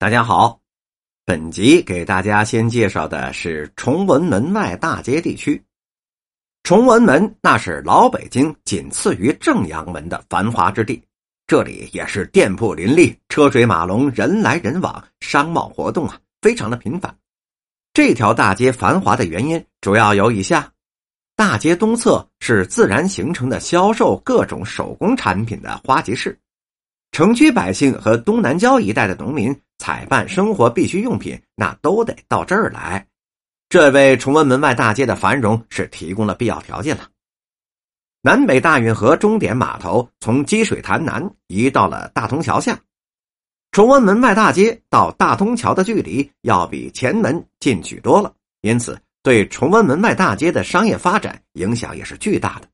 大家好，本集给大家先介绍的是崇文门外大街地区。崇文门那是老北京仅次于正阳门的繁华之地，这里也是店铺林立、车水马龙、人来人往，商贸活动啊非常的频繁。这条大街繁华的原因主要有以下：大街东侧是自然形成的销售各种手工产品的花集市，城区百姓和东南郊一带的农民。采办生活必需用品，那都得到这儿来，这为崇文门外大街的繁荣是提供了必要条件了。南北大运河终点码头从积水潭南移到了大通桥下，崇文门外大街到大通桥的距离要比前门近许多了，因此对崇文门外大街的商业发展影响也是巨大的。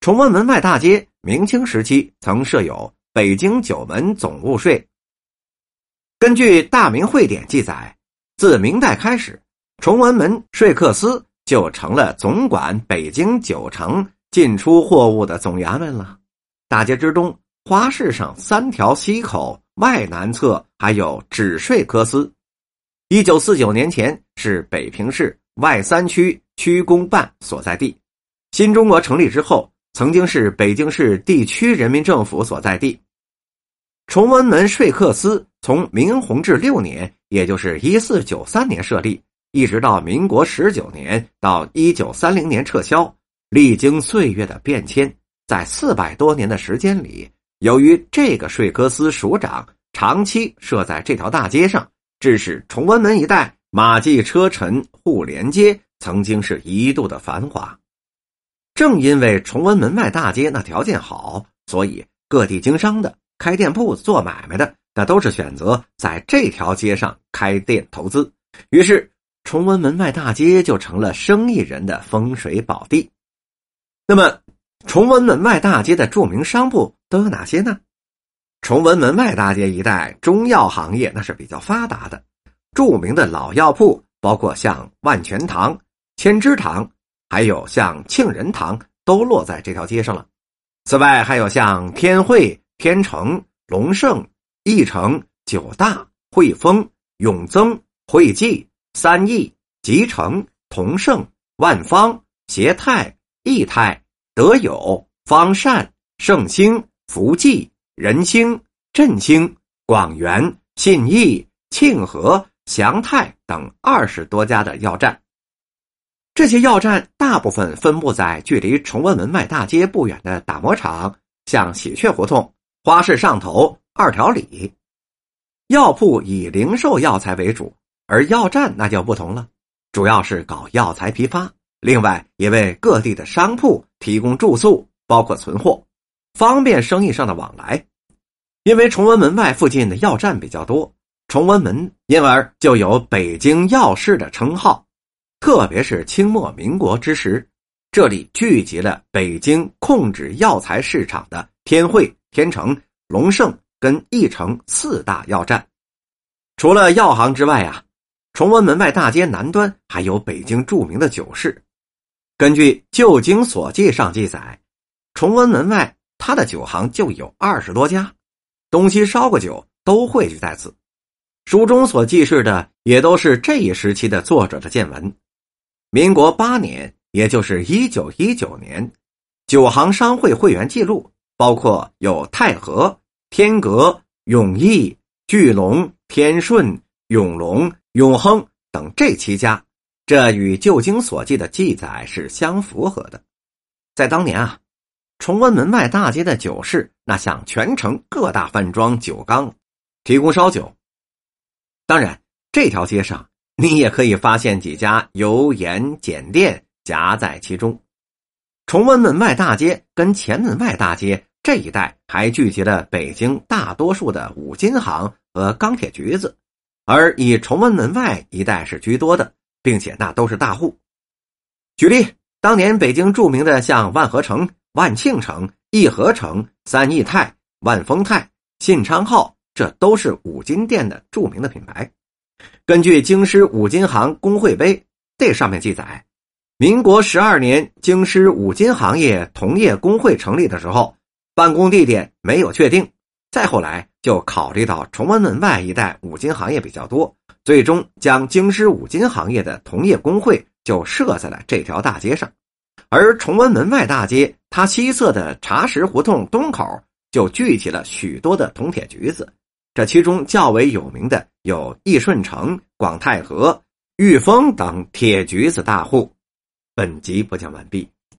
崇文门外大街明清时期曾设有北京九门总务税。根据《大明会典》记载，自明代开始，崇文门税客司就成了总管北京九城进出货物的总衙门了。大街之东，花市上三条西口外南侧还有纸税科司。一九四九年前是北平市外三区区公办所在地。新中国成立之后，曾经是北京市地区人民政府所在地。崇文门税客司从明弘治六年，也就是一四九三年设立，一直到民国十九年到一九三零年撤销，历经岁月的变迁，在四百多年的时间里，由于这个税科司署长长期设在这条大街上，致使崇文门一带马迹车尘互连接，曾经是一度的繁华。正因为崇文门外大街那条件好，所以各地经商的。开店铺做买卖的，那都是选择在这条街上开店投资。于是，崇文门外大街就成了生意人的风水宝地。那么，崇文门外大街的著名商铺都有哪些呢？崇文门外大街一带中药行业那是比较发达的，著名的老药铺包括像万全堂、千芝堂，还有像庆仁堂，都落在这条街上了。此外，还有像天惠。天成、隆盛、义成、九大、汇丰、永增、汇济、三益、吉成、同盛、万方、协泰、义泰、德友、方善、盛兴、福济、仁兴、振兴、广元、信义、庆和、祥泰等二十多家的药站。这些药站大部分分布在距离崇文门外大街不远的打磨厂，像喜鹊胡同。花市上头二条里，药铺以零售药材为主，而药站那就不同了，主要是搞药材批发，另外也为各地的商铺提供住宿，包括存货，方便生意上的往来。因为崇文门外附近的药站比较多，崇文门因而就有“北京药市”的称号。特别是清末民国之时，这里聚集了北京控制药材市场的天惠。天成、隆盛跟义成四大药站，除了药行之外啊，崇文门外大街南端还有北京著名的酒市。根据《旧经所记》上记载，崇文门外他的酒行就有二十多家，东西烧过酒都汇聚在此。书中所记事的也都是这一时期的作者的见闻。民国八年，也就是一九一九年，酒行商会会员记录。包括有太和、天格、永义、聚龙、天顺、永隆、永亨等这七家，这与旧经所记的记载是相符合的。在当年啊，崇文门外大街的酒市，那向全城各大饭庄酒缸提供烧酒。当然，这条街上你也可以发现几家油盐碱店夹在其中。崇文门外大街跟前门外大街。这一带还聚集了北京大多数的五金行和钢铁局子，而以崇文门外一带是居多的，并且那都是大户。举例，当年北京著名的像万和城、万庆城、义和城、三义泰、万丰泰、信昌号，这都是五金店的著名的品牌。根据京师五金行工会碑，这上面记载，民国十二年，京师五金行业同业工会成立的时候。办公地点没有确定，再后来就考虑到崇文门外一带五金行业比较多，最终将京师五金行业的同业工会就设在了这条大街上。而崇文门外大街，它西侧的茶石胡同东口就聚集了许多的铜铁局子，这其中较为有名的有益顺城、广泰和、裕丰等铁局子大户。本集播讲完毕。